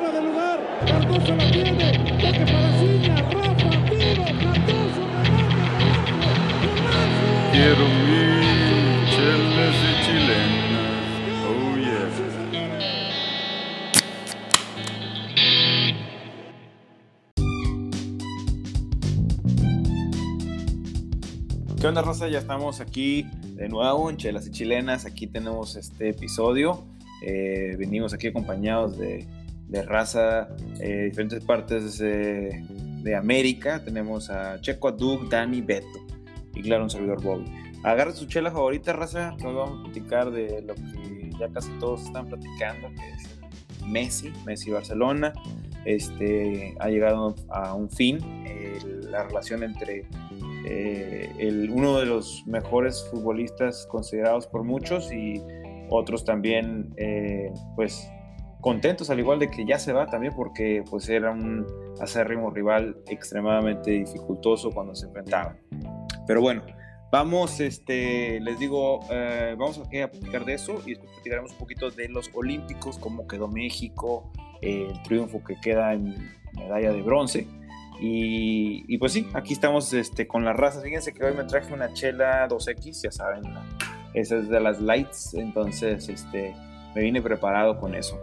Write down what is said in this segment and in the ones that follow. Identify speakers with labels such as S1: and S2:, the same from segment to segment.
S1: fuera de lugar. Cardoso la tiene. Toque para Ciña. Rafa, tiro. Cardoso, remate.
S2: Quiero mi chelas y chilenas. Oh yeah. ¿Qué onda, raza? Ya estamos aquí de nuevo en Chelas y Chilenas. Aquí tenemos este episodio. Eh, venimos aquí acompañados de, de raza de diferentes partes de, de América. Tenemos a Checo, Doug, Dani, Beto y claro, un servidor Bobby. Agarra su chela favorita, raza. Nos vamos a platicar de lo que ya casi todos están platicando, que es Messi, Messi Barcelona. Este, ha llegado a un fin el- la relación entre eh, el, uno de los mejores futbolistas considerados por muchos y otros también, eh, pues, contentos, al igual de que ya se va también, porque pues era un acérrimo rival extremadamente dificultoso cuando se enfrentaban. Pero bueno, vamos, este, les digo, eh, vamos a platicar de eso y después platicaremos un poquito de los Olímpicos, cómo quedó México, eh, el triunfo que queda en medalla de bronce. Y, y pues sí, aquí estamos este, con las razas. Fíjense que hoy me traje una chela 2X, ya saben, esa es de las lights, entonces este, me vine preparado con eso.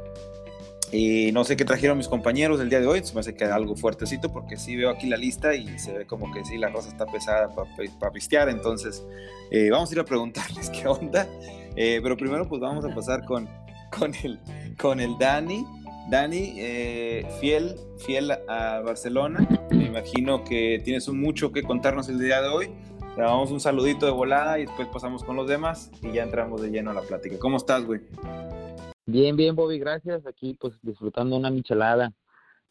S2: Y no sé qué trajeron mis compañeros el día de hoy, se me hace que algo fuertecito porque sí veo aquí la lista y se ve como que sí, la rosa está pesada para pistear, entonces eh, vamos a ir a preguntarles qué onda. Eh, pero primero pues vamos a pasar con, con, el, con el Dani. Dani, eh, fiel, fiel a Barcelona, me imagino que tienes mucho que contarnos el día de hoy. Le damos un saludito de volada y después pasamos con los demás y ya entramos de lleno a la plática. ¿Cómo estás, güey?
S3: Bien, bien, Bobby, gracias. Aquí, pues, disfrutando una michelada.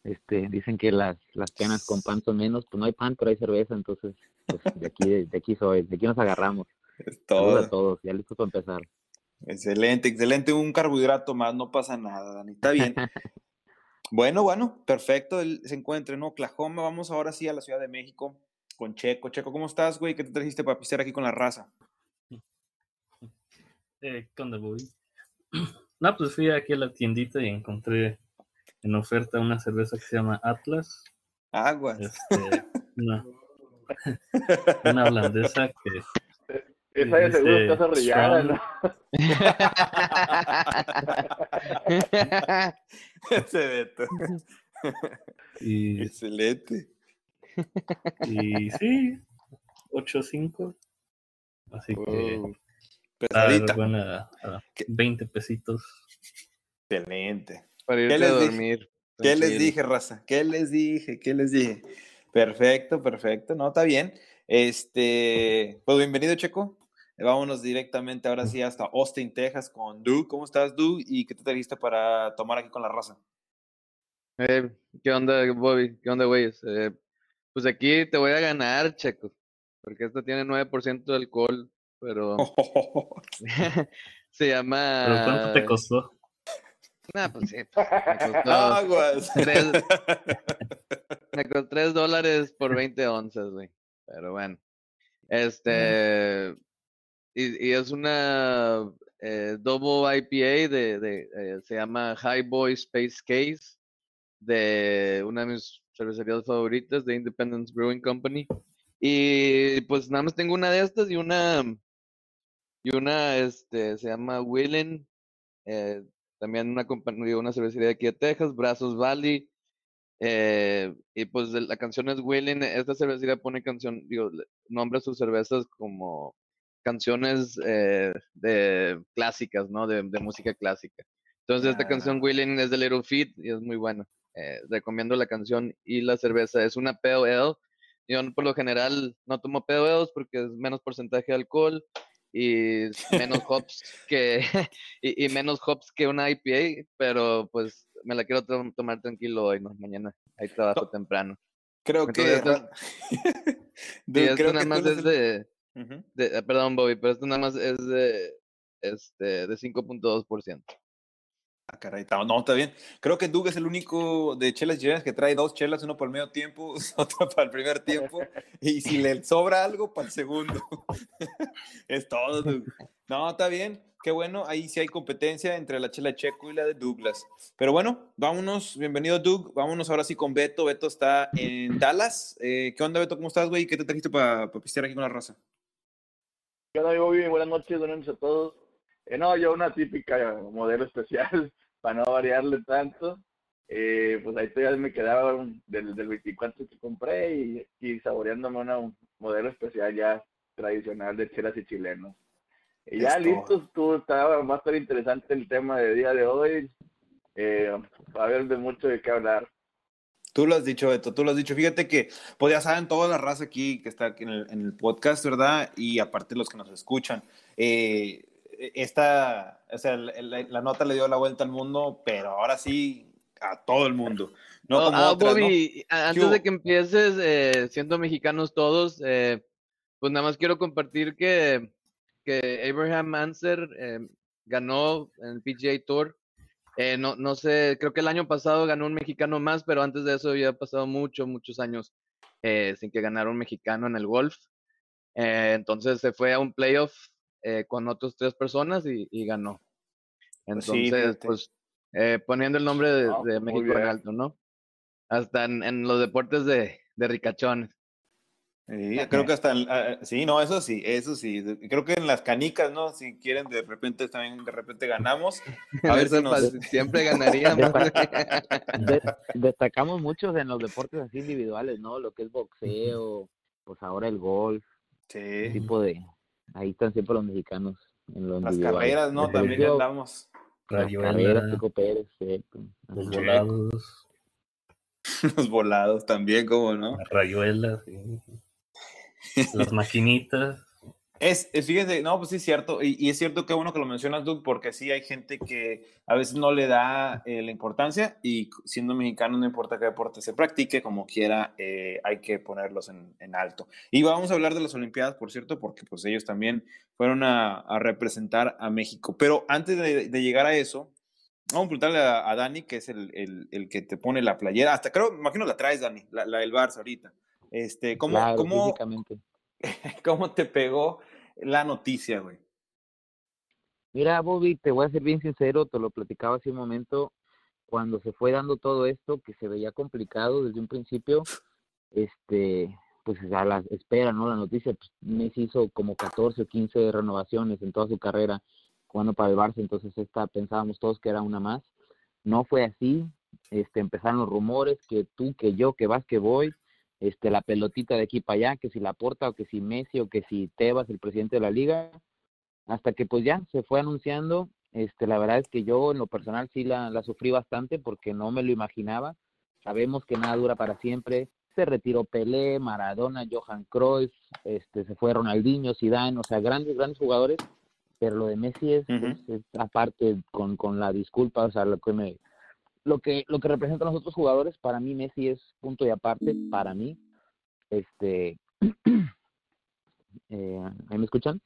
S3: Este, dicen que las, las penas con pan son menos, pues no hay pan, pero hay cerveza, entonces, pues, de aquí, de aquí soy, de aquí nos agarramos.
S2: Es
S3: Saludos a todos, ya listos para empezar.
S2: Excelente, excelente. Un carbohidrato más, no pasa nada, Dani. Está bien. bueno, bueno, perfecto. Él se encuentra en Oklahoma. Vamos ahora sí a la Ciudad de México con Checo. Checo, ¿cómo estás, güey? ¿Qué te trajiste para pistear aquí con la raza?
S4: Eh, ¿Qué onda, Bobby? No, pues fui aquí a la tiendita y encontré en oferta una cerveza que se llama Atlas.
S2: Aguas.
S4: Este, una, una holandesa que
S5: Esa de seguro
S4: Este,
S5: está zorrillada, ¿no?
S2: Ese Beto.
S4: y,
S2: Excelente.
S4: y sí, 8.5. Así que
S2: Oh,
S4: está
S2: pesadita.
S4: buena a
S2: ¿Qué?
S4: 20 pesitos.
S2: Excelente.
S5: Para
S2: ¿Qué
S5: irte a
S2: les dije?
S5: dormir.
S2: ¿Qué les dije, raza? ¿Qué les dije? ¿Qué les dije? Perfecto, perfecto. No, está bien. Este, pues bienvenido, Checo. Vámonos directamente ahora sí hasta Austin, Texas con Doug. ¿Cómo estás, Doug? ¿Y qué te trajiste para tomar aquí con la raza?
S5: Eh, ¿qué onda, Bobby? ¿Qué onda, güeyes? Eh, pues aquí te voy a ganar, Checo. Porque esta tiene 9% de alcohol, pero se llama...
S4: ¿Pero cuánto te costó?
S5: Nah, pues sí, pues, me costó,
S2: Aguas.
S5: Tres. me costó 3 dólares por 20 onzas, güey. Pero bueno. Este... Y, y es una eh, double IPA de, de eh, se llama High Boy Space Case de una de mis cervecerías favoritas de Independence Brewing Company. Y pues nada más tengo una de estas y una y una este se llama Willen, eh, también una compañía, una cervecería de aquí de Texas, Brazos Valley. eh, y pues la canción es Willen, esta cervecería pone canción, digo, nombra sus cervezas como canciones eh, de clásicas, ¿no? De, de música clásica. Entonces esta canción
S2: Ah.
S5: Willen es de Little Feat y es muy buena. Eh, recomiendo la canción y la cerveza. Es una ale. Yo por lo general no tomo ales porque es menos porcentaje de alcohol y menos hops que y, y menos hops que una IPA, pero pues me la quiero to- tomar tranquilo hoy, ¿no? Mañana hay trabajo
S2: No.
S5: temprano.
S2: Creo que.
S5: Entonces, Y
S2: Dude,
S5: esto
S2: creo
S5: nada
S2: que
S5: más es
S2: el-
S5: de, de- eh, perdón Bobby, pero esto nada más es de este de 5.2%.
S2: Ah, no, está bien. Creo que Doug es el único de chelas chilenas que trae dos chelas, uno para el medio tiempo, otra para el primer tiempo, y si le sobra algo, para el segundo. es todo, Doug. No, está bien, qué bueno. Ahí sí hay competencia entre la chela Checo y la de Douglas. Pero bueno, vámonos. Bienvenido, Doug. Vámonos ahora sí con Beto. Beto está en Dallas. Eh, ¿Qué onda, Beto? ¿Cómo estás, güey? ¿Qué te trajiste para pistear aquí con la raza?
S6: ¿Qué onda, amigo? Buenas noches, buenas noches a todos. Eh, no, yo una típica modelo especial, para no variarle tanto. Eh, pues ahí todavía me quedaba un- del, del 24 que compré y, y saboreándome una modelo especial ya tradicional de chelas y chilenos. Y ya listos, tú, está, va a estar interesante el tema de día de hoy. Eh, va a haber de mucho de qué hablar.
S2: Tú lo has dicho, Beto, tú lo has dicho. Fíjate que, pues ya saben, toda la raza aquí que está aquí en el, en el podcast, ¿verdad? Y aparte los que nos escuchan. eh, esta, o sea, la, la- nota le dio la vuelta al mundo, pero ahora sí a todo el mundo. No
S5: Oh,
S2: como
S5: ah,
S2: otras, ¿no?
S5: Bobby,
S2: ¿Qué
S5: antes de que empieces, eh, siendo mexicanos todos, eh, pues nada más quiero compartir que, que Abraham Manser eh, ganó en el PGA Tour. Eh, no, no sé, creo que el año pasado ganó un mexicano más, pero antes de eso ya ha pasado muchos, muchos años eh, sin que ganara un mexicano en el golf. Eh, entonces se fue a un playoff eh, con otras tres personas y, y ganó.
S2: Pues sí,
S5: Entonces, pues, eh, poniendo el nombre de, de
S6: muy
S5: México en alto, ¿no? Hasta en, en los deportes de, de ricachones.
S2: Sí, creo que hasta, ah, sí, no, eso sí, eso sí. Creo que en las canicas, ¿no? Si quieren, de repente también, de repente ganamos. A ver si nos...
S5: siempre ganaríamos.
S3: De- destacamos muchos en los deportes así individuales, ¿no? Lo que es boxeo, pues ahora el golf,
S2: Sí,
S3: tipo de... Ahí están siempre los mexicanos en los
S2: las
S3: individual.
S2: carreras, ¿no? También
S3: yo-
S2: andamos.
S3: Las
S4: Rayuela,
S3: carreras, Checo Pérez, cierto.
S4: los volados,
S2: Los volados también, ¿cómo no?
S4: la rayuela, sí. las maquinitas.
S2: Es, es- fíjense, no, pues sí es cierto, y, y es cierto que bueno que lo mencionas, Doug, porque sí hay gente que a veces no le da eh, la importancia y siendo mexicano no importa qué deporte se practique, como quiera, eh, hay que ponerlos en, en alto. Y vamos a hablar de las Olimpiadas, por cierto, porque pues ellos también fueron a, a representar a México. Pero antes de, de llegar a eso, vamos a preguntarle a, a Dani, que es el, el- el que te pone la playera, hasta creo, imagino la traes, Dani, la, la del Barça ahorita. Este, ¿cómo,
S3: Claro,
S2: cómo. ¿Cómo te pegó la noticia, güey?
S3: Mira, Bobby, te voy a ser bien sincero, te lo platicaba hace un momento, cuando se fue dando todo esto, que se veía complicado desde un principio, este, pues a la espera, ¿no? La noticia, pues Messi hizo como 14 o 15 renovaciones en toda su carrera jugando para el Barça, entonces esta pensábamos todos que era una más. No fue así, este, empezaron los rumores que tú, que yo, que vas, que voy, este, la pelotita de aquí para allá, que si la porta o que si Messi o que si Tebas, el presidente de la liga, hasta que pues ya se fue anunciando, este, la verdad es que yo en lo personal sí la, la sufrí bastante porque no me lo imaginaba, sabemos que nada dura para siempre, se retiró Pelé, Maradona, Johan Cruyff, este, se fue Ronaldinho, Zidane, o sea, grandes, grandes jugadores, pero lo de Messi es,
S2: Ujú.
S3: es- es aparte con, con la disculpa, o sea, lo que me, lo que, lo que representan los otros jugadores, para mí Messi es punto y aparte, para mí, este, eh, ¿ahí me escuchan?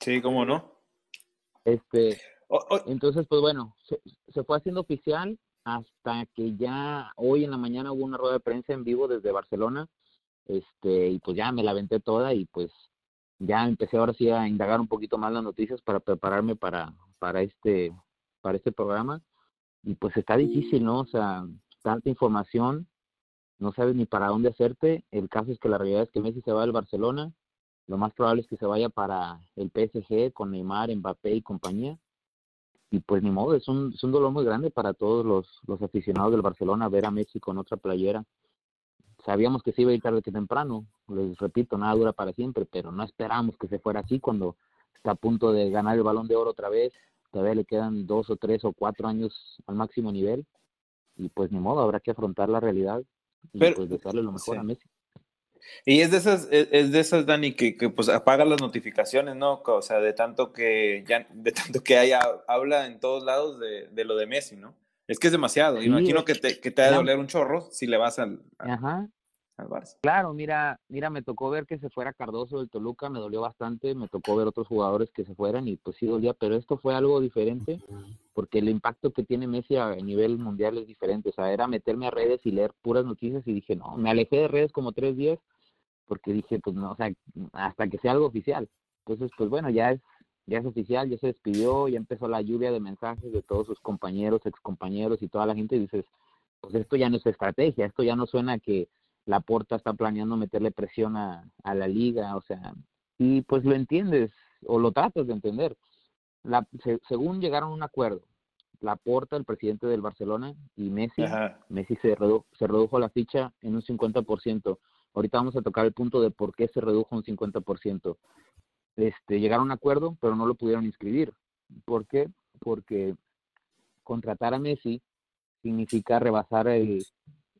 S2: Sí, ¿cómo no?
S3: Este, entonces, pues bueno, se, se fue haciendo oficial hasta que ya hoy en la mañana hubo una rueda de prensa en vivo desde Barcelona, este, y pues ya me la aventé toda y pues ya empecé ahora sí a indagar un poquito más las noticias para prepararme para, para este, para este programa. Y pues está difícil, ¿no? O sea, tanta información, no sabes ni para dónde hacerte. El caso es que la realidad es que Messi se va al Barcelona, lo más probable es que se vaya para el PSG con Neymar, Mbappé y compañía y pues ni modo, es un, es un dolor muy grande para todos los, los aficionados del Barcelona ver a Messi con otra playera. Sabíamos que se iba a ir tarde que temprano, les repito, nada dura para siempre, pero no esperábamos que se fuera así cuando está a punto de ganar el balón de oro otra vez, todavía le quedan dos o tres o cuatro años al máximo nivel, y pues ni modo, habrá que afrontar la realidad y
S2: Pero-
S3: pues desearle lo mejor
S2: sí.
S3: a Messi.
S2: Y es de esas, es, de esas, Dani, que, que, pues apaga las notificaciones, ¿no? O sea, de tanto que ya, de tanto que haya, habla en todos lados de, de lo de Messi, ¿no? Es que es demasiado.
S3: Sí,
S2: Imagino
S3: es-
S2: que te, que te ha de doler un chorro si le vas al. a-
S3: Ajá.
S2: Al Barça.
S3: Claro, mira, mira, me tocó ver que se fuera Cardoso del Toluca, me dolió bastante, me tocó ver otros jugadores que se fueran y pues sí dolía, pero esto fue algo diferente porque el impacto que tiene Messi a nivel mundial es diferente, o sea, era meterme a redes y leer puras noticias y dije, no, me alejé de redes como tres días porque dije, pues no, o sea, hasta que sea algo oficial. Entonces, pues bueno, ya es ya es oficial, ya se despidió, ya empezó la lluvia de mensajes de todos sus compañeros, excompañeros y toda la gente y dices, pues esto ya no es estrategia, esto ya no suena a que la Porta está planeando meterle presión a, a la liga, o sea, y pues lo entiendes o lo tratas de entender. La, se- según llegaron a un acuerdo, la Porta, el presidente del Barcelona y Messi,
S2: Ajá.
S3: Messi se, redu- se redujo la ficha en un 50%. Ahorita vamos a tocar el punto de por qué se redujo un 50%. Este, llegaron a un acuerdo, pero no lo pudieron inscribir. ¿Por qué? Porque contratar a Messi significa rebasar el,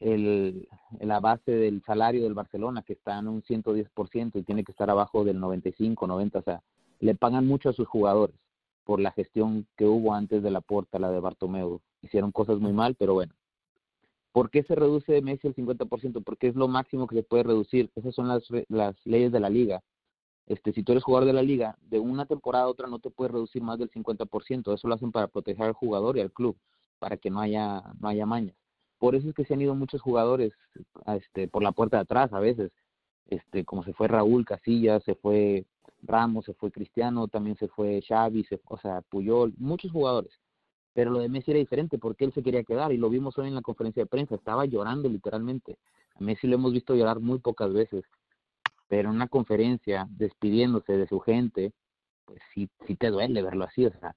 S3: el, la base del salario del Barcelona, que está en un 110% y tiene que estar abajo del 95, 90. O sea, le pagan mucho a sus jugadores por la gestión que hubo antes de la porta, la de Bartomeu. Hicieron cosas muy mal, pero bueno. ¿Por qué se reduce Messi el 50%? Porque es lo máximo que se puede reducir. Esas son las, las leyes de la liga. Este, si tú eres jugador de la liga, de una temporada a otra no te puedes reducir más del 50%. Eso lo hacen para proteger al jugador y al club, para que no haya, no haya mañas. Por eso es que se han ido muchos jugadores este, por la puerta de atrás a veces. Este, como se fue Raúl Casillas, se fue Ramos, se fue Cristiano, también se fue Xavi, se, o sea, Puyol, muchos jugadores. Pero lo de Messi era diferente porque él se quería quedar y lo vimos hoy en la conferencia de prensa, estaba llorando literalmente. A Messi lo hemos visto llorar muy pocas veces, pero en una conferencia despidiéndose de su gente, pues sí, sí te duele verlo así, o sea.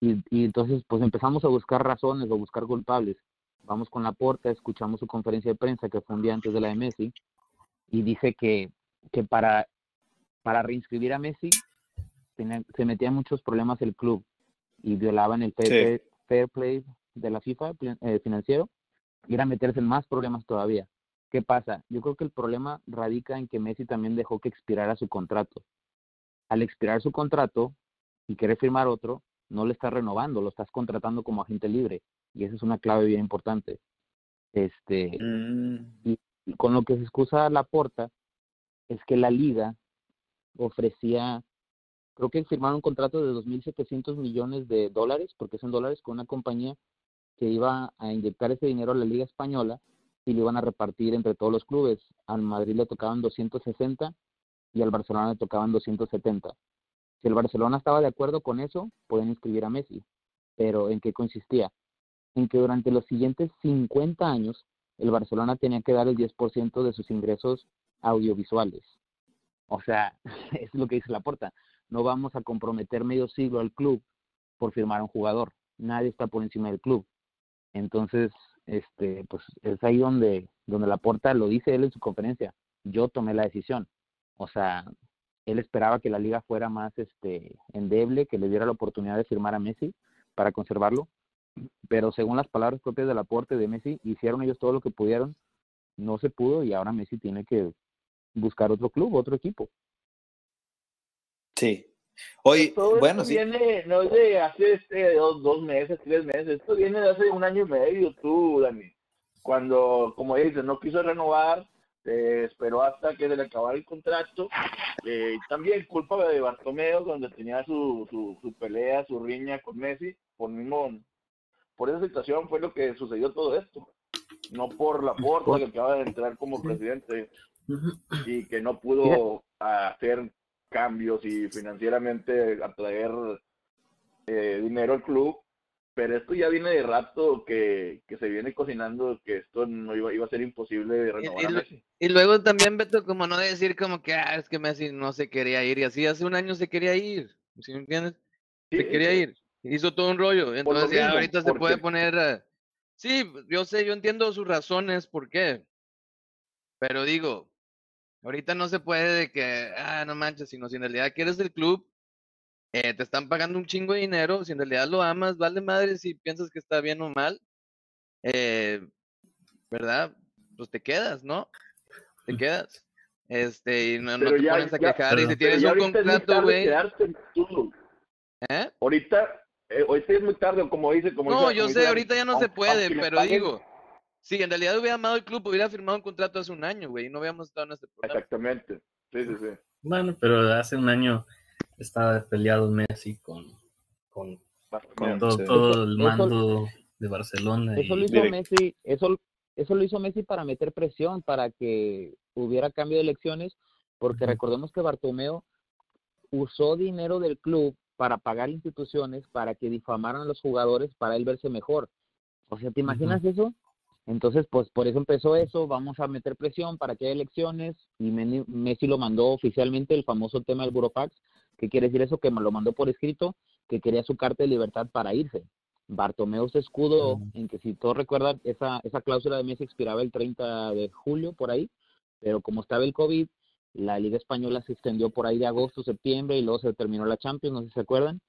S3: Y, y entonces pues empezamos a buscar razones o buscar culpables. Vamos con la porta, escuchamos su conferencia de prensa que fue un día antes de la de Messi y dice que, que para, para reinscribir a Messi tenía- se metía en muchos problemas el club y violaban el fair,
S2: Sí.
S3: play, fair play de la FIFA eh, financiero y era meterse en más problemas todavía. ¿Qué pasa? Yo creo que el problema radica en que Messi también dejó que expirara su contrato. Al expirar su contrato y querer firmar otro, no le estás renovando, lo estás contratando como agente libre. Y esa es una clave bien importante. Este,
S2: Mm,
S3: y con lo que se excusa la porta es que la liga ofrecía, creo que firmaron un contrato de 2.700 millones de dólares, porque son dólares, con una compañía que iba a inyectar ese dinero a la liga española y lo iban a repartir entre todos los clubes. Al Madrid le tocaban 260 y al Barcelona le tocaban 270. Si el Barcelona estaba de acuerdo con eso, pueden inscribir a Messi. Pero ¿en qué consistía? En que durante los siguientes 50 años el Barcelona tenía que dar el 10% de sus ingresos audiovisuales. O sea, es lo que dice la porta. No vamos a comprometer medio siglo al club por firmar a un jugador. Nadie está por encima del club. Entonces, este, pues es ahí donde, donde la porta lo dice él en su conferencia. Yo tomé la decisión. O sea, él esperaba que la liga fuera más este endeble, que le diera la oportunidad de firmar a Messi para conservarlo, pero según las palabras propias del aporte de Messi, hicieron ellos todo lo que pudieron, no se pudo y ahora Messi tiene que buscar otro club, otro equipo.
S2: sí.
S6: Todo
S2: bueno,
S6: esto
S2: sí.
S6: viene, no es de hace este, dos, dos meses, tres meses, esto viene de hace un año y medio, tú, Dani. Cuando, como dices, no quiso renovar, eh, esperó hasta que se le acabara el contrato. Eh, también culpa de Bartomeo, donde tenía su, su, su pelea, su riña con Messi, por mismo, por esa situación fue lo que sucedió todo esto. No por la porta que acaba de entrar como presidente y que no pudo hacer cambios y financieramente atraer eh, dinero al club, pero esto ya viene de rato que, que se viene cocinando que esto no iba, iba a ser imposible renovar
S5: y
S6: a Messi.
S5: Y luego también, Beto, como no decir como que, ah, es que Messi no se quería ir, y así hace un año se quería ir, ¿sí me entiendes?
S6: Sí,
S5: Se quería ir, hizo todo un rollo, entonces ya ahorita se puede poner, sí, yo sé, yo entiendo sus razones, ¿por qué? Pero digo, ahorita no se puede de que, ah, no manches, sino si en realidad quieres el club, eh, te están pagando un chingo de dinero, si en realidad lo amas, vale madre si piensas que está bien o mal, eh, ¿verdad? Pues te quedas, ¿no? Te quedas. Este, y no, te
S6: ya-
S5: pones a
S6: ya-
S5: quejar. Y si tienes un contrato, güey. ¿Eh?
S6: Ahorita, eh, ahorita es muy tarde, como dice, como
S5: No,
S6: dice-
S5: yo
S6: como
S5: sé,
S6: dice
S5: ahorita ya no se puede, pero
S6: paguen-
S5: digo, Sí, en realidad hubiera amado el club, hubiera firmado un contrato hace un año, güey, y no habíamos estado en este programa.
S6: Exactamente. Sí, sí, sí.
S4: Bueno, pero hace un año estaba peleado Messi con, con, con todo,
S2: sí.
S4: todo el
S3: Eso-
S4: mando de Barcelona.
S3: Eso
S4: y-
S3: lo hizo Messi, eso, eso lo hizo Messi para meter presión, para que hubiera cambio de elecciones, porque recordemos que Bartomeo usó dinero del club para pagar instituciones, para que difamaran a los jugadores, para él verse mejor. O sea, ¿te imaginas eso? Entonces, pues por eso empezó eso, vamos a meter presión para que haya elecciones y Messi lo mandó oficialmente el famoso tema del Burofax, que quiere decir eso, que me lo mandó por escrito, que quería su carta de libertad para irse. Bartomeu se escudó en que si todos recuerdan, esa, esa cláusula de Messi expiraba el 30 de julio, por ahí, pero como estaba el COVID, la Liga Española se extendió por ahí de agosto, septiembre, y luego se terminó la Champions, no sé si se acuerdan,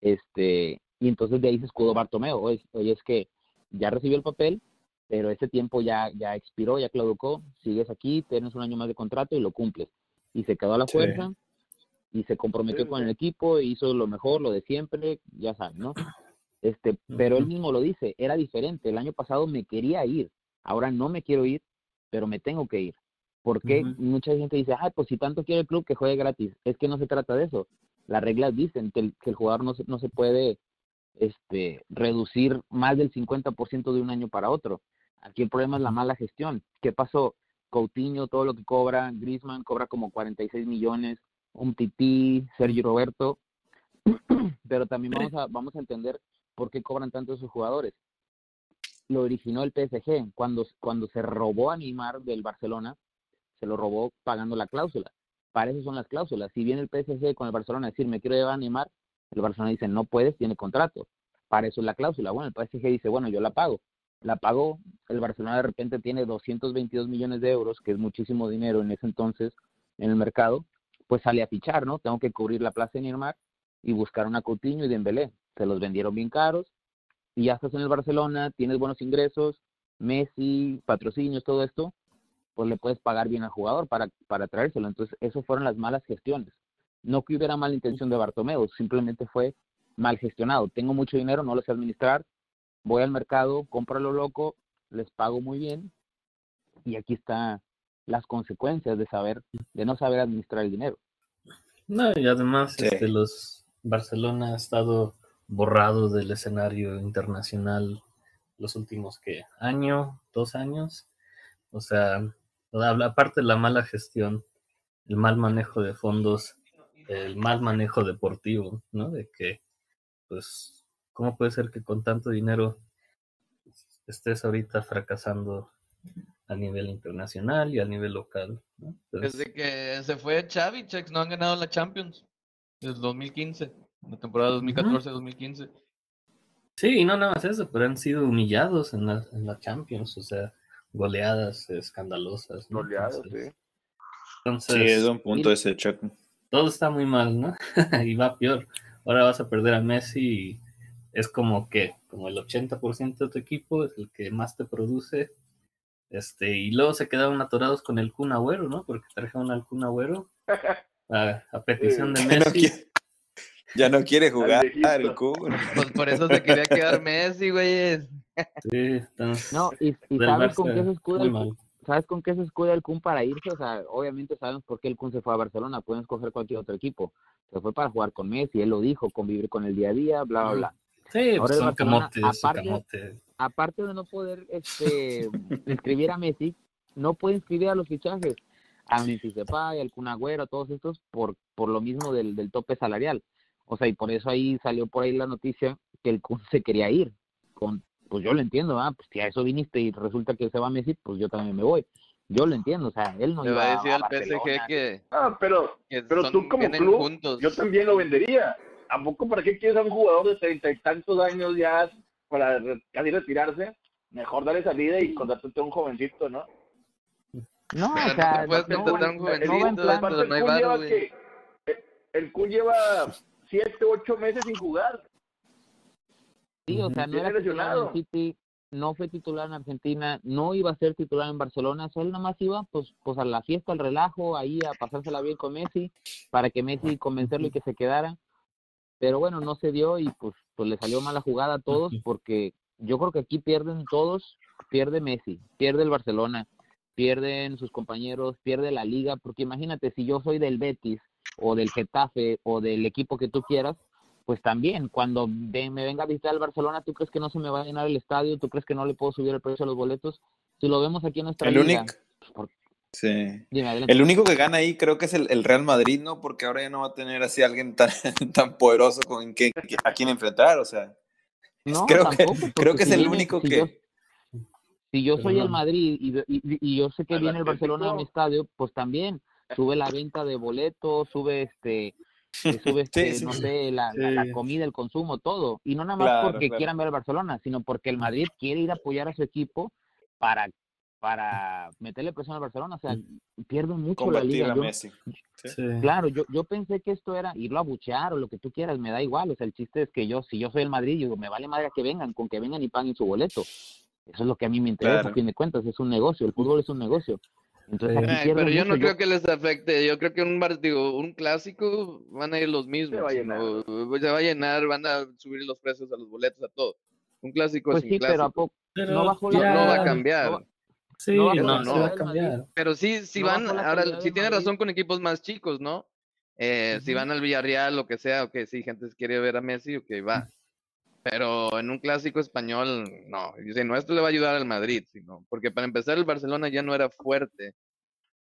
S3: este, y entonces de ahí se escudó Bartomeu, oye, oye, es que ya recibió el papel, pero ese tiempo ya, ya expiró, ya clauducó, sigues aquí, tienes un año más de contrato y lo cumples. Y se quedó a la
S2: Sí.
S3: fuerza y se comprometió
S6: Sí,
S3: con el equipo, e hizo lo mejor, lo de siempre, ya saben, ¿no? Este, pero él mismo lo dice, era diferente, el año pasado me quería ir, ahora no me quiero ir, pero me tengo que ir. Porque
S4: Ujú.
S3: mucha gente dice, ay, pues si tanto quiere el club que juegue gratis. Es que no se trata de eso. Las reglas dicen que el, que el jugador no se, no se puede este, reducir más del 50% de un año para otro. Aquí el problema es la mala gestión. ¿Qué pasó? Coutinho, todo lo que cobra, Griezmann cobra como 46 millones, un tití, Sergio Roberto, pero también vamos a, vamos a entender por qué cobran tanto esos jugadores. Lo originó el PSG, cuando, cuando se robó a Neymar del Barcelona, se lo robó pagando la cláusula. Para eso son las cláusulas. Si viene el PSG con el Barcelona a decir, me quiero llevar a Neymar, el Barcelona dice, no puedes, tiene contrato. Para eso es la cláusula. Bueno, el PSG dice, bueno, yo la pago. La pagó, el Barcelona de repente tiene 222 millones de euros, que es muchísimo dinero en ese entonces en el mercado, pues sale a fichar, ¿no? Tengo que cubrir la plaza de Neymar y buscar una Coutinho y Dembélé. Se los vendieron bien caros y ya estás en el Barcelona, tienes buenos ingresos, Messi, patrocinios, todo esto, pues le puedes pagar bien al jugador para, para traérselo. Entonces, eso fueron las malas gestiones. No que hubiera mala intención de Bartomeu, simplemente fue mal gestionado. Tengo mucho dinero, no lo sé administrar, voy al mercado, compro lo loco, les pago muy bien y aquí está las consecuencias de saber, de no saber administrar el dinero.
S4: No, y además
S2: Sí.
S4: este, los Barcelona ha estado borrado del escenario internacional los últimos que año, dos años. O sea, aparte de la mala gestión, el mal manejo de fondos, el mal manejo deportivo, ¿no? De que, pues, ¿cómo puede ser que con tanto dinero estés ahorita fracasando a nivel internacional y a nivel local? ¿no? Entonces,
S5: Desde que se fue Xavi, Chex no han ganado la Champions. Desde 2015, la temporada 2014-2015.
S4: Sí, y no nada más eso, pero han sido humillados en la, en la Champions, o sea, goleadas escandalosas. ¿no? Entonces-
S6: sí.
S4: Entonces,
S2: Sí, es un punto ese Chuck.
S4: todo está muy mal, ¿no? y va peor. Ahora vas a perder a Messi y es como que, como el 80% de tu equipo es el que más te produce. Este, y luego se quedaron atorados con el Kun Agüero, ¿no? Porque trajeron al Kun Agüero a, a petición de Messi.
S2: Ya no quiere jugar el Kun.
S5: Pues por eso se quería quedar Messi, güey.
S4: Sí,
S3: No, y, sabes con qué se escuda el,
S4: mal.
S3: ¿Sabes con qué se escuda el Kun para irse? O sea, obviamente sabemos por qué el Kun se fue a Barcelona, pueden escoger cualquier otro equipo. Se fue para jugar con Messi, él lo dijo, convivir con el día a día, bla, bla, bla.
S4: Sí,
S3: Ahora
S4: pues son
S3: Barcelona,
S4: camotes,
S3: aparte-
S4: camotes.
S3: Aparte de no poder este, inscribir a Messi, no puede inscribir a los fichajes. A Memphis Depay, al Kun Agüero, a todos estos, por, por lo mismo del, del tope salarial. O sea, y por eso ahí salió por ahí la noticia que el Kun se quería ir. Con, pues yo lo entiendo, ¿ah? Pues si a eso viniste y resulta que se va Messi, pues yo también me voy. Yo lo entiendo, o sea, él no
S5: Le
S3: iba
S5: va a decir al. PSG que,
S6: Ah, pero,
S5: que
S6: pero
S5: son-
S6: tú como club,
S5: juntos.
S6: yo también lo vendería. ¿A poco para qué quieres a un jugador de treinta y tantos años ya para casi retirarse? Mejor darle salida y contratarte a un jovencito, ¿no?
S3: No,
S5: Pero
S3: o
S5: no
S3: sea,
S5: te puedes
S3: no,
S5: contratar a un
S3: no
S5: jovencito,
S3: plan-
S6: Aparte,
S5: pero no hay
S6: el eh, el Kun lleva siete, ocho meses sin jugar.
S3: Sí, o sea, no era titular
S6: lesionado.
S3: en City, no fue titular en Argentina, no iba a ser titular en Barcelona, o sea, él nada más iba pues, pues a la fiesta, al relajo, ahí a pasársela bien con Messi, para que Messi convencerlo y que se quedara. Pero bueno, no se dio y pues, pues le salió mala jugada a todos porque yo creo que aquí pierden todos, pierde Messi, pierde el Barcelona, pierden sus compañeros, pierde la liga, porque imagínate, si yo soy del Betis o del Getafe o del equipo que tú quieras, pues también cuando ve- me venga a visitar el Barcelona, ¿tú crees que no se me va a llenar el estadio? ¿Tú crees que no le puedo subir el precio a los boletos? Si lo vemos aquí en nuestra
S2: El
S3: liga,
S2: único,
S3: pues, por-
S2: sí.
S3: dime.
S2: El único que gana ahí creo que es el, el Real Madrid, ¿no? Porque ahora ya no va a tener así alguien tan, tan poderoso con que, que- a quien enfrentar, o sea.
S3: No,
S2: creo que-
S3: tampoco,
S2: creo
S3: porque
S2: que es
S3: si
S2: el
S3: viene-
S2: único
S3: si
S2: que-
S3: yo- si yo soy el. Madrid y, y- y yo sé que viene el Barcelona a mi estadio, pues también sube la venta de boletos, sube este, eh, sube este,
S2: sí,
S3: no
S2: sí.
S3: sé, la, la- comida, el consumo, todo. Y no nada más
S2: Claro,
S3: porque
S2: claro.
S3: quieran ver al Barcelona, sino porque el Madrid quiere ir a apoyar a su equipo para para meterle presión al Barcelona, o sea, pierden mucho la liga.
S2: a
S3: Yo-
S2: Messi. Sí.
S4: Sí.
S3: Claro, yo, yo pensé que esto era irlo a buchear o lo que tú quieras, me da igual. O sea, el chiste es que yo, si yo soy el Madrid, digo, me vale madre que vengan, con que vengan y paguen su boleto. Eso es lo que a mí me interesa,
S2: Claro.
S3: a fin de cuentas, es un negocio, el fútbol es un negocio. Entonces,
S4: Sí.
S5: Ay, pero yo no creo que les afecte. Yo creo que un bar- digo, un clásico van a ir los mismos.
S6: va a llenar.
S5: sino- se va a llenar, van a subir los precios a los boletos, a todo. Un clásico
S3: Pues
S5: es
S3: sí,
S5: un
S3: pero a
S5: clásico.
S3: poco
S4: Pero
S3: no bajó
S5: No,
S3: la-
S5: no va a cambiar.
S3: no va-
S4: Sí,
S3: no
S4: no, va a cambiar.
S5: Pero sí, si
S3: No
S5: van, ahora, si tiene razón con equipos más chicos, ¿no? Eh, Si van al Villarreal, lo que sea, o que si gente quiere ver a Messi, ok, va. Pero en un clásico español, no. Dice, no, esto le va a ayudar al Madrid, sino, porque para empezar el Barcelona ya no era fuerte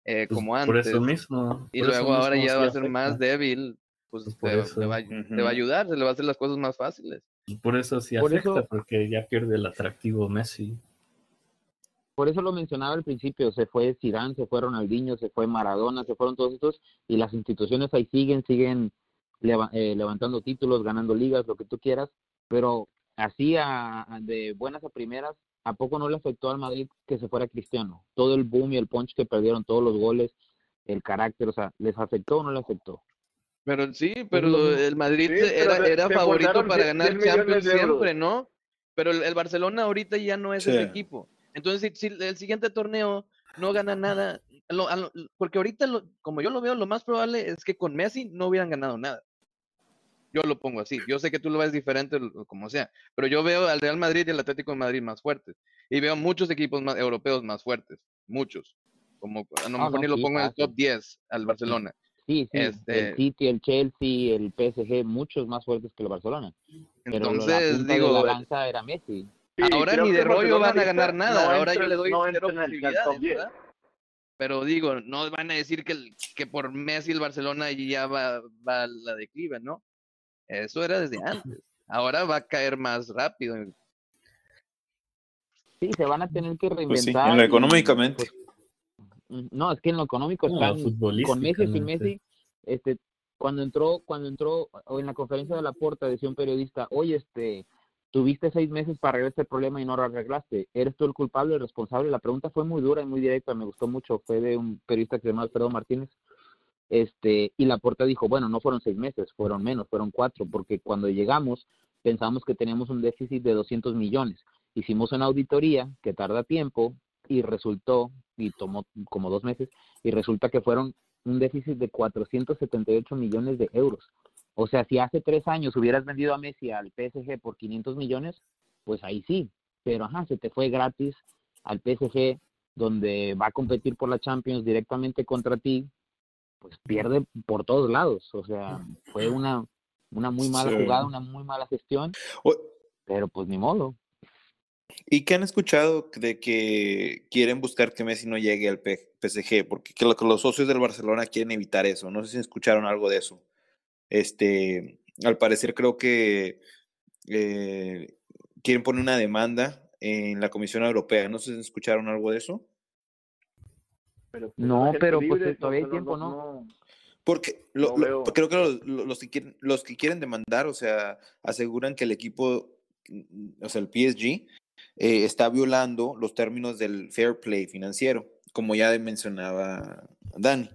S5: eh,
S4: Pues,
S5: como
S4: Por
S5: antes.
S4: eso mismo.
S5: y
S4: por
S5: luego ahora ya va a ser
S4: afecta.
S5: más débil, pues
S4: Pues por
S5: te,
S4: eso.
S5: te va, te va a ayudar, se le va a hacer las cosas más fáciles.
S4: Y Por eso sí
S3: Por
S4: afecta,
S3: eso-
S4: porque ya pierde el atractivo Messi.
S3: Por eso lo mencionaba al principio, se fue Zidane, se fue Ronaldinho, se fue Maradona, se fueron todos estos y las instituciones ahí siguen, siguen leva- eh, levantando títulos, ganando ligas, lo que tú quieras, pero así a, a- de buenas a primeras, ¿a poco no le afectó al Madrid que se fuera Cristiano? Todo el boom y el punch que perdieron, todos los goles, el carácter, o sea, ¿les afectó o no le afectó?
S5: Pero sí, pero el Madrid
S6: Sí,
S5: se-
S6: pero
S5: era, favorito para
S6: 10
S5: ganar Champions siempre, ¿no? Pero el, el Barcelona ahorita ya no es
S2: Sí.
S5: ese equipo. Entonces, si, si el siguiente torneo no gana nada, lo- a lo- porque ahorita, lo- como yo lo veo, lo más probable es que con Messi no hubieran ganado nada. Yo lo pongo así. Yo sé que tú lo ves diferente, como sea, pero yo veo al Real Madrid y al Atlético de Madrid más fuertes. Y veo muchos equipos más, europeos más fuertes. Muchos. Como a lo
S3: Ah,
S5: mejor
S3: no,
S5: ni lo
S3: sí,
S5: pongo en el top 10 al Barcelona.
S3: Sí, sí,
S5: Este-
S3: el City, el Chelsea, el PSG, muchos más fuertes que el Barcelona. Pero lo- la
S5: Entonces, digo,
S3: de la lanza era Messi.
S6: Sí,
S5: ahora ni de rollo van a ganar nada.
S6: no
S5: ahora
S6: entra-
S5: yo le doy
S6: no
S5: cero
S6: entra en el top
S5: posibilidades,
S6: 10.
S5: ¿verdad? Pero digo, no van a decir que, el- que por Messi el Barcelona ya va, va a la declive, ¿no? Eso era desde antes. Ahora va a caer más rápido.
S3: Sí, se van a tener que reinventar.
S2: Pues sí, en lo económicamente.
S3: pues, no, es que en lo económico
S4: No,
S3: están con Messi y. Messi. Este, cuando entró, cuando entró o en la conferencia de la puerta decía un periodista, oye, este, tuviste seis meses para arreglar este problema y no lo arreglaste. ¿Eres tú el culpable, el responsable? La pregunta fue muy dura y muy directa, me gustó mucho. Fue de un periodista que se llama Alfredo Martínez. Este, y la puerta dijo, bueno, no fueron seis meses, fueron menos, fueron cuatro, porque cuando llegamos pensamos que teníamos un déficit de 200 millones. Hicimos una auditoría que tarda tiempo y resultó, y tomó como dos meses, y resulta que fueron un déficit de 478 millones de euros. O sea, si hace tres años hubieras vendido a Messi al PSG por 500 millones, pues ahí sí. Pero ajá, se te fue gratis al PSG, donde va a competir por la Champions directamente contra ti, pues pierde por todos lados. O sea, fue una, una muy mala
S2: Sí.
S3: jugada, una muy mala gestión,
S2: O-
S3: pero pues ni modo.
S2: ¿Y qué han escuchado de que quieren buscar que Messi no llegue al PSG? Porque que los socios del Barcelona quieren evitar eso. No sé si escucharon algo de eso. Este, al parecer creo que eh, quieren poner una demanda en la Comisión Europea. No sé si escucharon algo de eso.
S6: Pero, pues,
S3: No, pero, pues,
S6: libre,
S3: todavía hay
S6: no-
S3: tiempo,
S6: no-
S2: Porque lo-
S6: No
S2: lo-
S6: veo.
S2: creo que los, lo- los que quieren, los que quieren demandar, o sea, aseguran que el equipo, o sea, el PSG, eh, está violando los términos del fair play financiero, como ya mencionaba Dani.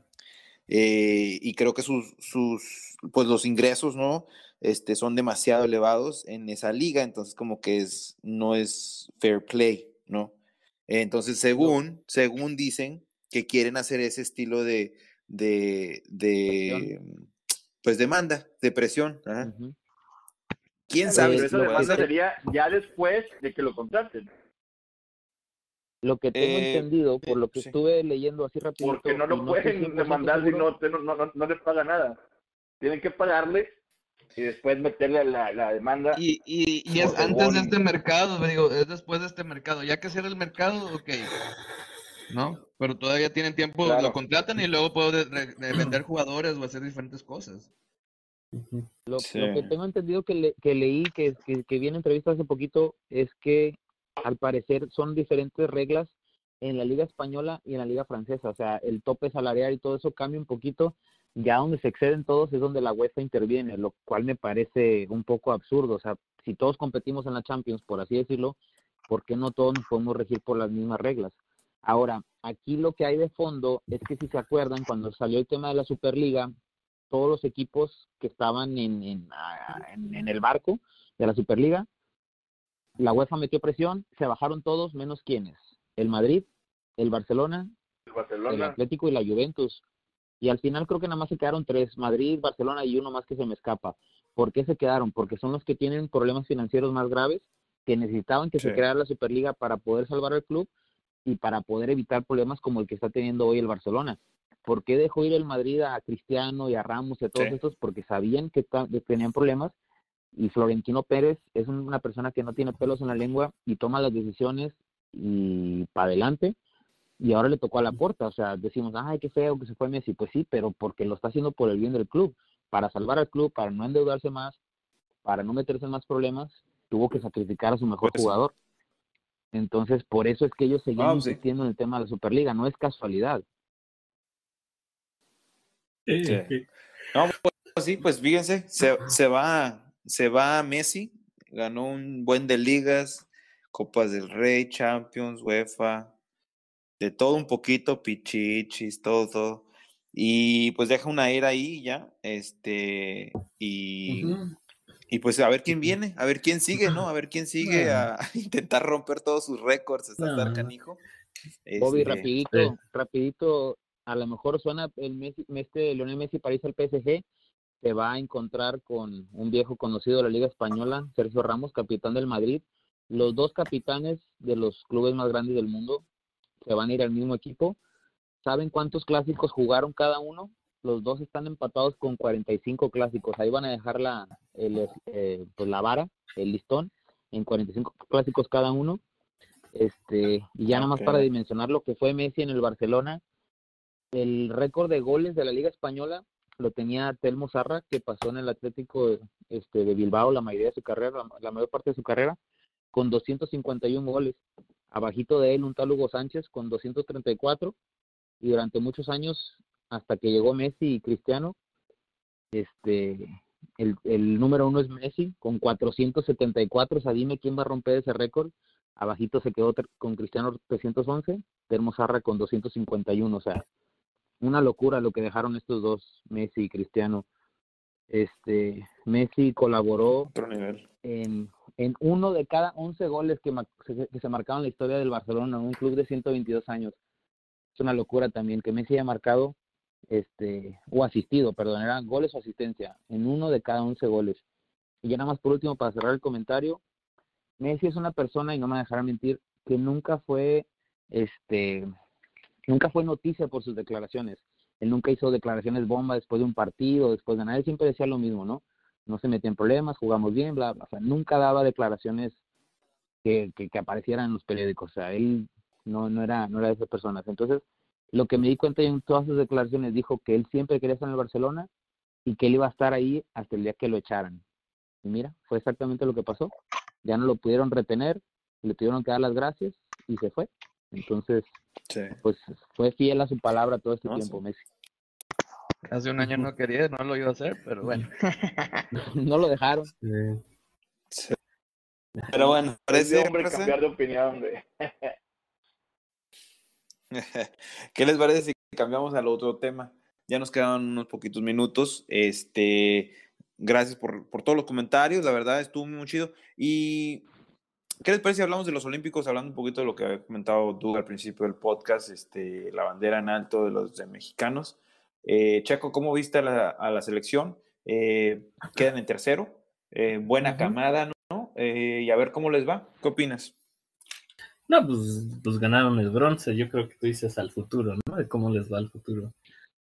S2: Eh, y creo que sus, sus, pues los ingresos, ¿no? Este, son demasiado elevados en esa liga, entonces como que es, no es fair play, ¿no? Entonces, según, según dicen que quieren hacer ese estilo de, de, de pues demanda, de presión. ajá. ¿Quién
S6: Pero
S2: sabe
S3: Eh,
S2: si
S6: esa demanda sería ya después de que lo contraten.
S3: Lo que tengo
S2: Eh,
S3: entendido, por lo que
S2: sí.
S3: estuve leyendo así rápido.
S6: Porque no lo pueden demandar si no, no, no, no, les paga nada. Tienen que pagarle y después meterle la, la demanda.
S5: Y, y, y es antes de este mercado, digo, es después de este mercado. Ya que cierra el mercado, ok. ¿No? Pero todavía tienen tiempo,
S6: Claro.
S5: lo contratan y luego puedo de- de- de vender jugadores o hacer diferentes cosas.
S4: Ujú.
S3: Lo,
S2: Sí.
S3: lo que tengo entendido que, le- que leí, que, que, que vi en entrevista hace poquito, es que al parecer son diferentes reglas en la liga española y en la liga francesa. O sea, el tope salarial y todo eso cambia un poquito. Ya donde se exceden todos es donde la UEFA interviene, lo cual me parece un poco absurdo. O sea, si todos competimos en la Champions, por así decirlo, ¿por qué no todos nos podemos regir por las mismas reglas? Ahora, aquí lo que hay de fondo es que si se acuerdan, cuando salió el tema de la Superliga, todos los equipos que estaban en, en, ah, en- en el barco de la Superliga, la UEFA metió presión, se bajaron todos, menos quienes, el Madrid, el Barcelona,
S6: El.
S3: Atlético y la Juventus. Y al final creo que nada más se quedaron tres, Madrid, Barcelona y uno más que se me escapa. ¿Por qué se quedaron? Porque son los que tienen problemas financieros más graves, que necesitaban que se creara la Superliga para poder salvar al club y para poder evitar problemas como el que está teniendo hoy el Barcelona. ¿Por qué dejó ir el Madrid a Cristiano y a Ramos y a todos
S2: Sí.
S3: estos? Porque sabían que, tenían problemas y Florentino Pérez es un- una persona que no tiene pelos en la lengua y toma las decisiones y para adelante y ahora le tocó a la puerta, o sea, decimos, ay, qué feo que se fue Messi, pues sí, pero porque lo está haciendo por el bien del club, para salvar al club, para no endeudarse más, para no meterse en más problemas, tuvo que sacrificar a su mejor
S2: Pues sí.
S3: Entonces, por eso es que ellos seguían
S2: Ah, pues sí.
S3: insistiendo en el tema de la Superliga, no es casualidad.
S4: Sí,
S2: Sí. No, pues sí, pues fíjense, se, se va, se va Messi, ganó un buen de ligas, Copas del Rey, Champions, UEFA, de todo un poquito, pichichis, todo, todo. Y pues deja una era ahí ya, este, y. y pues a ver quién viene, a ver quién sigue, ¿no? A ver quién sigue a, a intentar romper todos sus récords, hasta estar canijo.
S3: Bobby,
S2: Este,
S3: rapidito, rapidito, a lo mejor suena el Messi, este Lionel Messi para irse al PSG, se va a encontrar con un viejo conocido de la Liga Española, Sergio Ramos, capitán del Madrid. Los dos capitanes de los clubes más grandes del mundo se van a ir al mismo equipo. ¿Saben cuántos clásicos jugaron cada uno? Los dos están empatados con 45 clásicos. Ahí van a dejar la, el, eh, pues la vara, el listón, en 45 clásicos cada uno. Este, y ya nada más para dimensionar lo que fue Messi en el Barcelona, el récord de goles de la Liga Española lo tenía Telmo Zarra, que pasó en el Atlético este, de Bilbao la mayoría de su carrera, la mayor parte de su carrera, con 251 goles. Abajito de él un tal Hugo Sánchez con 234 y durante muchos años, hasta que llegó Messi y Cristiano, este, el, el número uno es Messi con 474, o sea, dime quién va a romper ese récord. Abajito se quedó con Cristiano 311, Termo Zarra con 251, o sea, una locura lo que dejaron estos dos, Messi y Cristiano. Este, Messi colaboró
S2: otro nivel.
S3: en, en uno de cada 11 goles que, se- que se marcaron en la historia del Barcelona, un club de 122 años. Es una locura también que Messi haya marcado, este, o asistido, perdón, eran goles o asistencia, en uno de cada 11 goles. Y ya nada más por último, para cerrar el comentario, Messi es una persona, y no me dejará mentir, que nunca fue, este, nunca fue noticia por sus declaraciones. Él nunca hizo declaraciones bomba después de un partido, después de nada. Él siempre decía lo mismo, ¿no? No se metía en problemas, jugamos bien, bla, bla. O nunca daba declaraciones que, que, que aparecieran en los periódicos. O sea, él no, no, era, no era de esas personas. Entonces, lo que me di cuenta en todas sus declaraciones dijo que él siempre quería estar en el Barcelona y que él iba a estar ahí hasta el día que lo echaran. Y mira, fue exactamente lo que pasó. Ya no lo pudieron retener, le tuvieron que dar las gracias y se fue. Entonces,
S2: Sí.
S3: pues fue fiel a su palabra todo este
S2: No,
S3: tiempo,
S2: sí.
S3: Messi.
S5: Hace un año no quería, no lo iba a hacer, pero bueno.
S3: no lo dejaron.
S4: Sí.
S2: Sí. Pero bueno, parece.
S6: de hombre cambiar de opinión, güey.
S2: ¿Qué les parece si cambiamos al otro tema? Ya nos quedan unos poquitos minutos. Este, gracias por, por todos los comentarios, la verdad estuvo muy chido. Y ¿qué les parece si hablamos de los Olímpicos, hablando un poquito de lo que había comentado Doug al principio del podcast, este, la bandera en alto de los de mexicanos? Eh, Checo, ¿cómo viste a la, a la selección? Eh, quedan en tercero, eh, buena camada, ¿no? Eh, y a ver cómo les va. ¿Qué opinas?
S4: No, pues, pues ganaron el bronce. Yo creo que tú dices al futuro, ¿no? De cómo les va al futuro.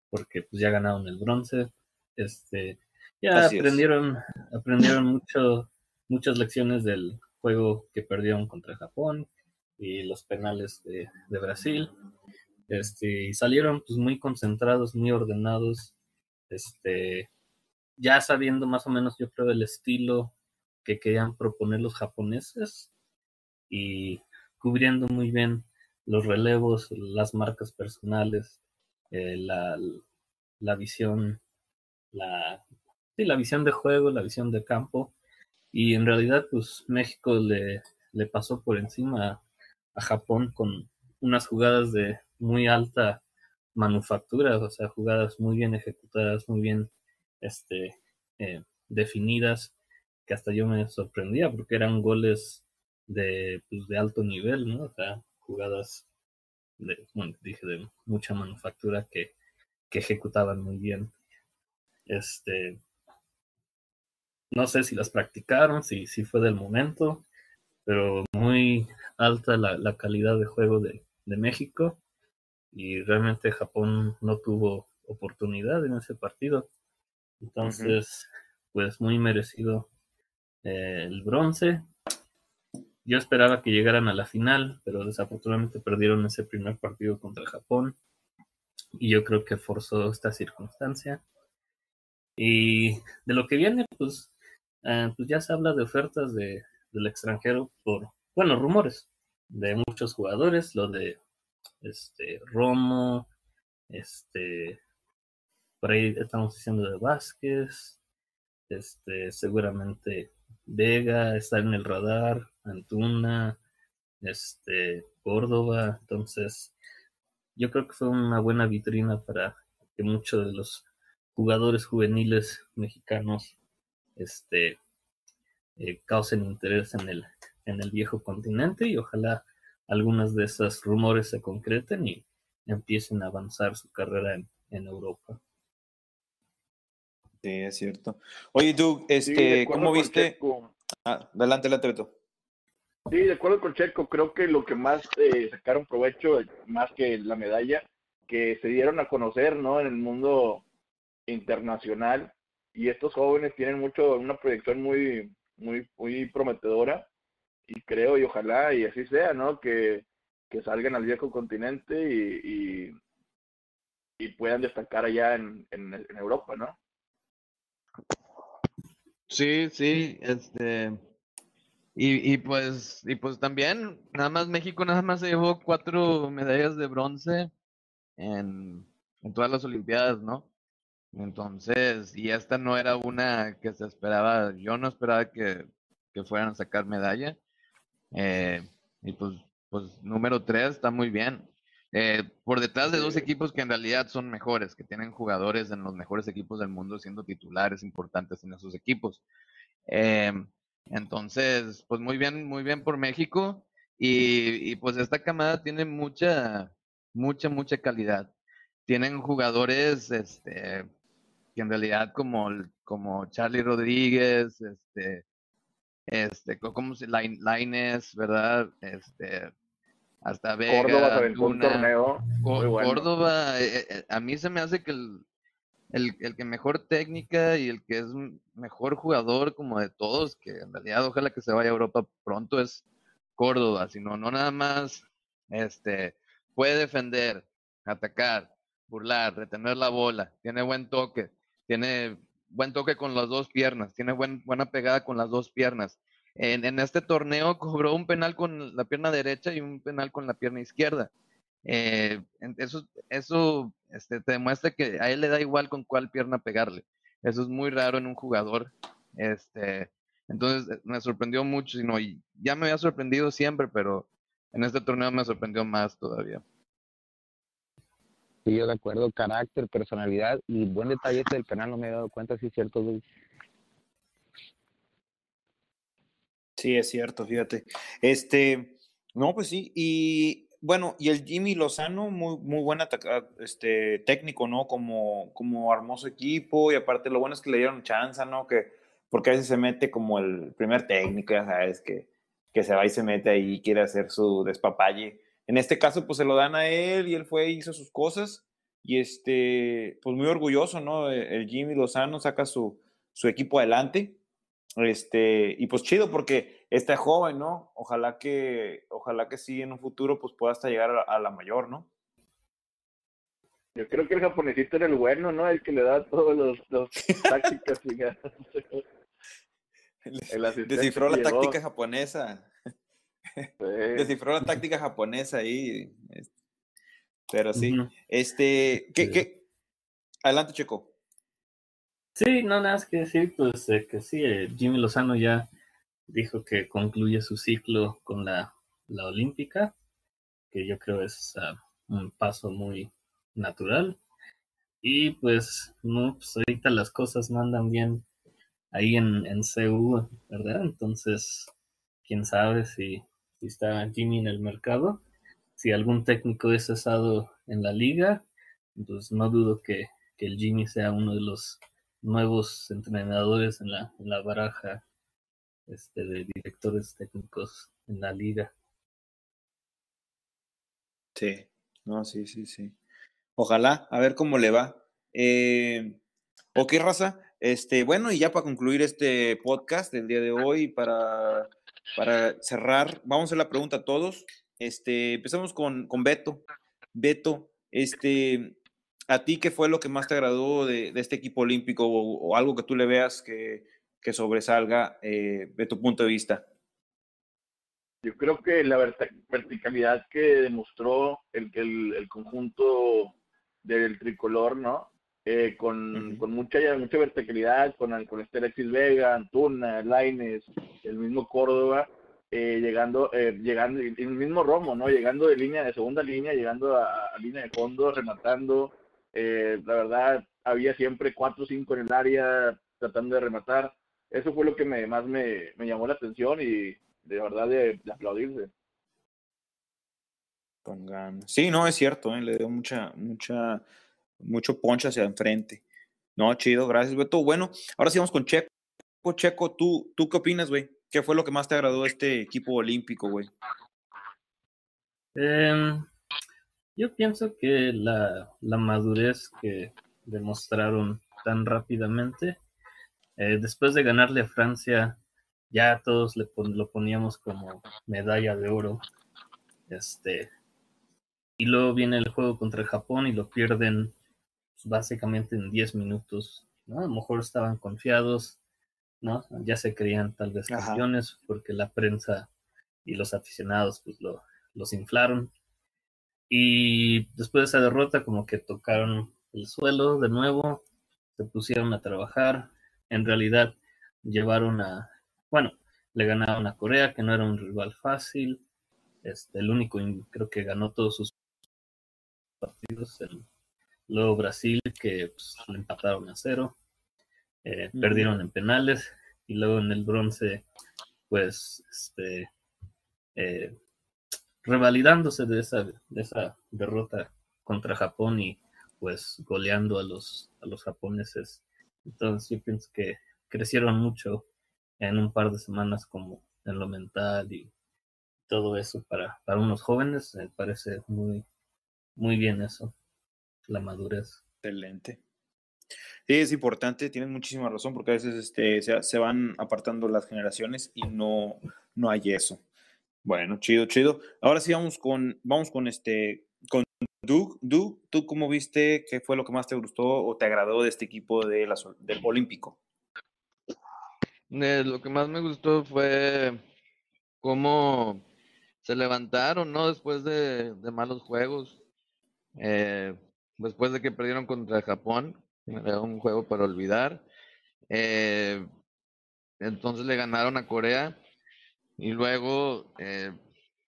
S4: Porque pues ya ganaron el bronce. Este, ya aprendieron, aprendieron mucho, muchas lecciones del juego que perdieron contra Japón y los penales de, de Brasil. Este, y salieron pues muy concentrados, muy ordenados. Este, ya sabiendo más o menos, yo creo, el estilo que querían proponer los japoneses y cubriendo muy bien los relevos, las marcas personales, eh, la, la, visión, la, sí, la visión de juego, la visión de campo. Y en realidad, pues México le, le pasó por encima a Japón con unas jugadas de muy alta manufactura, o sea, jugadas muy bien ejecutadas, muy bien este, eh, definidas, que hasta yo me sorprendía porque eran goles de, pues, de alto nivel, ¿no? O sea, jugadas, de, bueno, dije, de mucha manufactura que, que ejecutaban muy bien. Este, no sé si las practicaron, si, si fue del momento, pero muy alta la, la calidad de juego de, de México y realmente Japón no tuvo oportunidad en ese partido. Entonces, pues muy merecido eh, el bronce. Yo esperaba que llegaran a la final, pero desafortunadamente perdieron ese primer partido contra Japón. Y yo creo que forzó esta circunstancia. Y de lo que viene, pues, eh, pues ya se habla de ofertas de, del extranjero por, bueno, rumores de muchos jugadores, lo de este Romo, este por ahí estamos diciendo de Vázquez, este seguramente Vega está en el radar, Antuna, este Córdoba, entonces yo creo que fue una buena vitrina para que muchos de los jugadores juveniles mexicanos este eh, causen interés en el en el viejo continente y ojalá algunas de esas rumores se concreten y empiecen a avanzar su carrera en, Europa.
S2: Sí, es cierto. Oye, tú, este, ¿cómo viste? Ah, adelante, Latreto.
S6: Sí, de acuerdo con Checo, creo que lo que más eh, sacaron provecho, más que la medalla, que se dieron a conocer, ¿no? En el mundo internacional y estos jóvenes tienen mucho una proyección muy muy muy prometedora y creo y ojalá y así sea, ¿no? Que, que salgan al viejo continente y, y, puedan destacar allá en, en, en, Europa, ¿no?
S5: Sí, sí, este y, y pues y pues también nada más México nada más se llevó cuatro medallas de bronce en, en todas las Olimpiadas, ¿no? Entonces, y esta no era una que se esperaba, yo no esperaba que, que fueran a sacar medalla. Eh, y pues, pues número 3 está muy bien. Eh, por detrás de dos equipos que en realidad son mejores, que tienen jugadores en los mejores equipos del mundo siendo titulares importantes en esos equipos. Eh, entonces, pues muy bien, muy bien por México. Y, y, pues esta camada tiene mucha, mucha, mucha calidad. Tienen jugadores, este, que en realidad como, como Charlie Rodríguez, este, este, como se Laines, ¿verdad? Este, hasta Vega,
S6: Córdoba un torneo.
S5: Córdoba, eh, eh, a mí se me hace que el, el, el, que mejor técnica y el que es mejor jugador como de todos, que en realidad ojalá que se vaya a Europa pronto es Córdoba, sino no nada más este puede defender, atacar, burlar, retener la bola, tiene buen toque, tiene buen toque con las dos piernas, tiene buen, buena pegada con las dos piernas. En, en, este torneo cobró un penal con la pierna derecha y un penal con la pierna izquierda. Eh, eso eso este, te demuestra que a él le da igual con cuál pierna pegarle. Eso es muy raro en un jugador. Este, entonces eh, me sorprendió mucho, sino, ya me había sorprendido siempre, pero en este torneo me sorprendió más todavía.
S3: Sí, yo de acuerdo, carácter, personalidad y buen detalle este del penal, no me he dado cuenta si es cierto.
S2: Sí, es cierto, fíjate. Este, no, pues sí, y bueno, y el Jimmy Lozano, muy, muy buen este, técnico, ¿no? Como, como armó su equipo, y aparte lo bueno es que le dieron chance, ¿no? Que, porque a veces se mete como el primer técnico, ya sabes, que que se va y se mete ahí y quiere hacer su despapalle. En este caso, pues se lo dan a él y él fue y hizo sus cosas. Y este, pues muy orgulloso, ¿no? El Jimmy Lozano saca su, su equipo adelante. Este, y pues chido porque está joven, ¿no? Ojalá que, ojalá que sí en un futuro pues pueda hasta llegar a, a la mayor, ¿no?
S6: Yo creo que el japonesito era el bueno, ¿no? El que le da todos los, los tácticas. y ya. El
S2: Descifró la
S6: llegó.
S2: táctica japonesa.
S6: Sí.
S2: Descifró la táctica japonesa ahí. este, Pero sí. Este, ¿qué,
S4: Sí.
S2: qué? Adelante, Checo.
S4: Sí, no, nada más que decir, pues eh, que sí, eh, Jimmy Lozano ya dijo que concluye su ciclo con la, la Olímpica, que yo creo es ah, un paso muy natural. Y pues, no, pues ahorita las cosas no andan bien ahí en, en CU, ¿verdad? Entonces, quién sabe si, si está Jimmy en el mercado. Si algún técnico es cesado en la liga, pues no dudo que, que el Jimmy sea uno de los nuevos entrenadores en la, en la baraja este, de directores técnicos en la liga.
S2: Sí, no, sí, sí, sí. Ojalá, a ver cómo le va. Eh, ok, raza. Este, bueno, y ya para concluir este podcast del día de hoy, para, para cerrar, vamos a hacer la pregunta a todos. Este, empezamos con, con Beto. Beto, este, ¿a ti qué fue lo que más te agradó de, de este equipo olímpico o, o algo que tú le veas que, que sobresalga eh, de tu punto de vista?
S6: Yo creo que la verticalidad que demostró el, el, el conjunto del tricolor, ¿no? Eh, con, con mucha mucha verticalidad, con, con este Alexis Vega, Antuna, Laines, el mismo Córdoba, eh, llegando, eh, llegando, el mismo Romo, ¿no? Llegando de línea, de segunda línea, llegando a, a línea de fondo, rematando. Eh, la verdad, había siempre cuatro o cinco en el área tratando de rematar. Eso fue lo que me, más me, me llamó la atención y de verdad de, de aplaudirse.
S2: Con ganas. Sí, no, es cierto, ¿eh? le dio mucha, mucha, mucho ponche hacia enfrente. No, chido, gracias, Beto. Bueno, ahora sí vamos con Checo. Checo, ¿tú, ¿tú qué opinas, güey? ¿Qué fue lo que más te agradó de este equipo olímpico, güey?
S4: Em, yo pienso que la, la madurez que demostraron tan rápidamente, eh, después de ganarle a Francia, ya todos le pon- lo poníamos como medalla de oro. Este, y luego viene el juego contra Japón y lo pierden pues, básicamente en 10 minutos. ¿no? A lo mejor estaban confiados, ¿no? Ya se creían tal vez
S2: Ajá.
S4: campeones porque la prensa y los aficionados pues lo, los inflaron. Y después de esa derrota como que tocaron el suelo de nuevo, se pusieron a trabajar. En realidad llevaron a, bueno, le ganaron a Corea, que no era un rival fácil. Este, el único, creo que ganó todos sus partidos. El- luego Brasil, que pues, le empataron a cero. Eh,
S2: Ujú.
S4: Perdieron en penales. Y luego en el bronce, pues, este, eh, revalidándose de esa, de esa derrota contra Japón y pues goleando a los, a los japoneses. Entonces yo pienso que crecieron mucho en un par de semanas como en lo mental y todo eso para, para unos jóvenes. Me parece muy, muy bien eso, la madurez.
S2: Excelente. Sí, es importante, tienes muchísima razón, porque a veces este, se, se van apartando las generaciones y no, no hay eso. Bueno, chido, chido. Ahora sí vamos con, vamos con este, Doug. Doug, ¿tú cómo viste? ¿Qué fue lo que más te gustó o te agradó de este equipo de las, del Olímpico?
S5: Eh, lo que más me gustó fue cómo se levantaron, ¿no? Después de, malos juegos. Eh, después de que perdieron contra Japón, era un juego para olvidar. Eh, entonces le ganaron a Corea y luego, eh,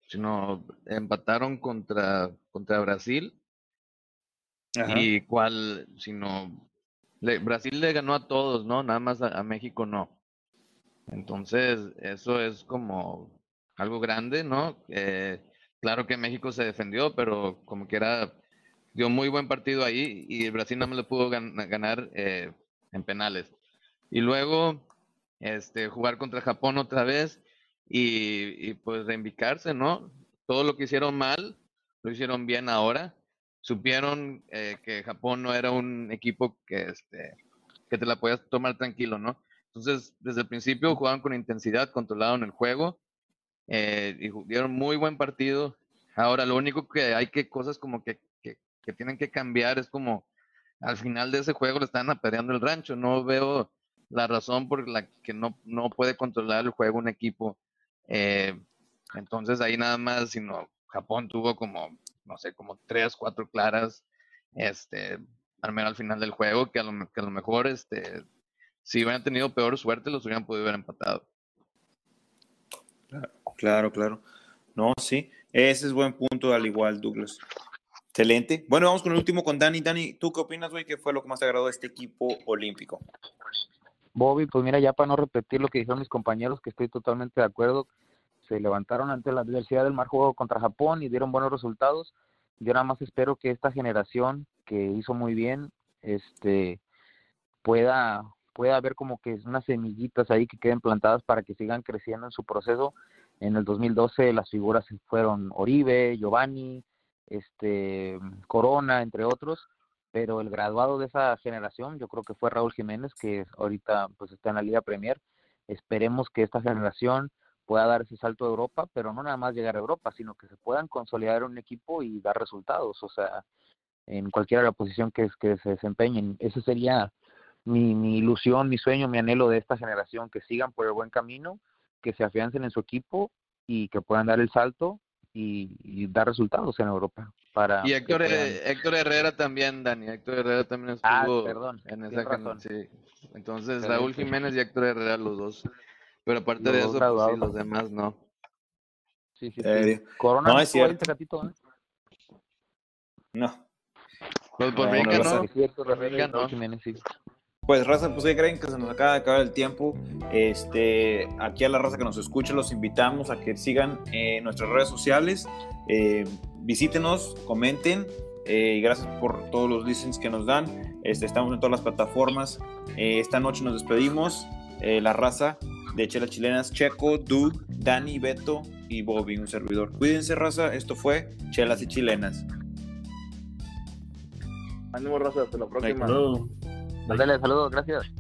S5: si no, empataron contra, contra Brasil
S2: Ajá.
S5: y cuál, si no, le- Brasil le ganó a todos, ¿no? Nada más a, a México no. Entonces, eso es como algo grande, ¿no? Eh, claro que México se defendió, pero como que era, dio muy buen partido ahí y Brasil no me lo pudo gan- ganar eh, en penales. Y luego, este, jugar contra Japón otra vez y, y pues reivindicarse, ¿no? Todo lo que hicieron mal, lo hicieron bien ahora. Supieron eh, que Japón no era un equipo que, este, que te la podías tomar tranquilo, ¿no? Entonces, desde el principio jugaban con intensidad, controlaron el juego eh, y dieron muy buen partido. Ahora, lo único que hay que cosas como que, que, que tienen que cambiar es como al final de ese juego le están apedreando el rancho. No veo la razón por la que no, no puede controlar el juego un equipo. Eh, entonces ahí nada más, sino Japón tuvo como, no sé, como tres, cuatro claras, este, al menos al final del juego, que a lo, que a lo mejor, este, si hubieran tenido peor suerte, los hubieran podido haber empatado.
S2: Claro, claro. No, sí. Ese es buen punto, al igual, Douglas. Excelente. Bueno, vamos con el último con Dani. Dani, ¿tú qué opinas, güey? ¿Qué fue lo que más te agradó de este equipo olímpico?
S3: Bobby, pues mira, ya para no repetir lo que dijeron mis compañeros, que estoy totalmente de acuerdo, se levantaron ante la adversidad del mal juego contra Japón y dieron buenos resultados. Yo nada más espero que esta generación que hizo muy bien, este, pueda, pueda haber como que unas semillitas ahí que queden plantadas para que sigan creciendo en su proceso. En el 2012 las figuras fueron Oribe, Giovanni, este, Corona, entre otros pero el graduado de esa generación yo creo que fue Raúl Jiménez que ahorita pues está en la Liga Premier esperemos que esta generación pueda dar ese salto a Europa pero no nada más llegar a Europa sino que se puedan consolidar un equipo y dar resultados o sea en cualquiera de la posición que, que se desempeñen ese sería mi, mi ilusión mi sueño mi anhelo de esta generación que sigan por el buen camino que se afiancen en su equipo y que puedan dar el salto y, y dar resultados en Europa para
S5: Y Héctor,
S3: puedan-
S5: eh, Héctor Herrera también, Dani. Héctor Herrera también
S3: Ah,
S5: estuvo
S3: perdón,
S5: en esa
S3: razón.
S5: sí. Entonces. Raúl Jiménez y Héctor Herrera, los dos. Pero aparte de eso, pues, sí, los demás no.
S3: Sí, sí, sí.
S2: Eh,
S3: Corona
S2: no, es cierto.
S3: Tecatito, ¿eh?
S2: No.
S5: Pues por
S2: No. Pues raza, pues ¿qué creen que se nos acaba de acabar el tiempo. Este, aquí a la raza que nos escucha los invitamos a que sigan eh, nuestras redes sociales, eh, visítenos, comenten eh, y gracias por todos los listens que nos dan. Este, estamos en todas las plataformas. Eh, esta noche nos despedimos. Eh, la raza de Chelas Chilenas, Checo, Doug, Dani, Beto y Bobby, un servidor. Cuídense, raza. Esto fue Chelas y Chilenas.
S6: Ánimo, Raza, hasta la próxima.
S3: Dale, saludos, gracias.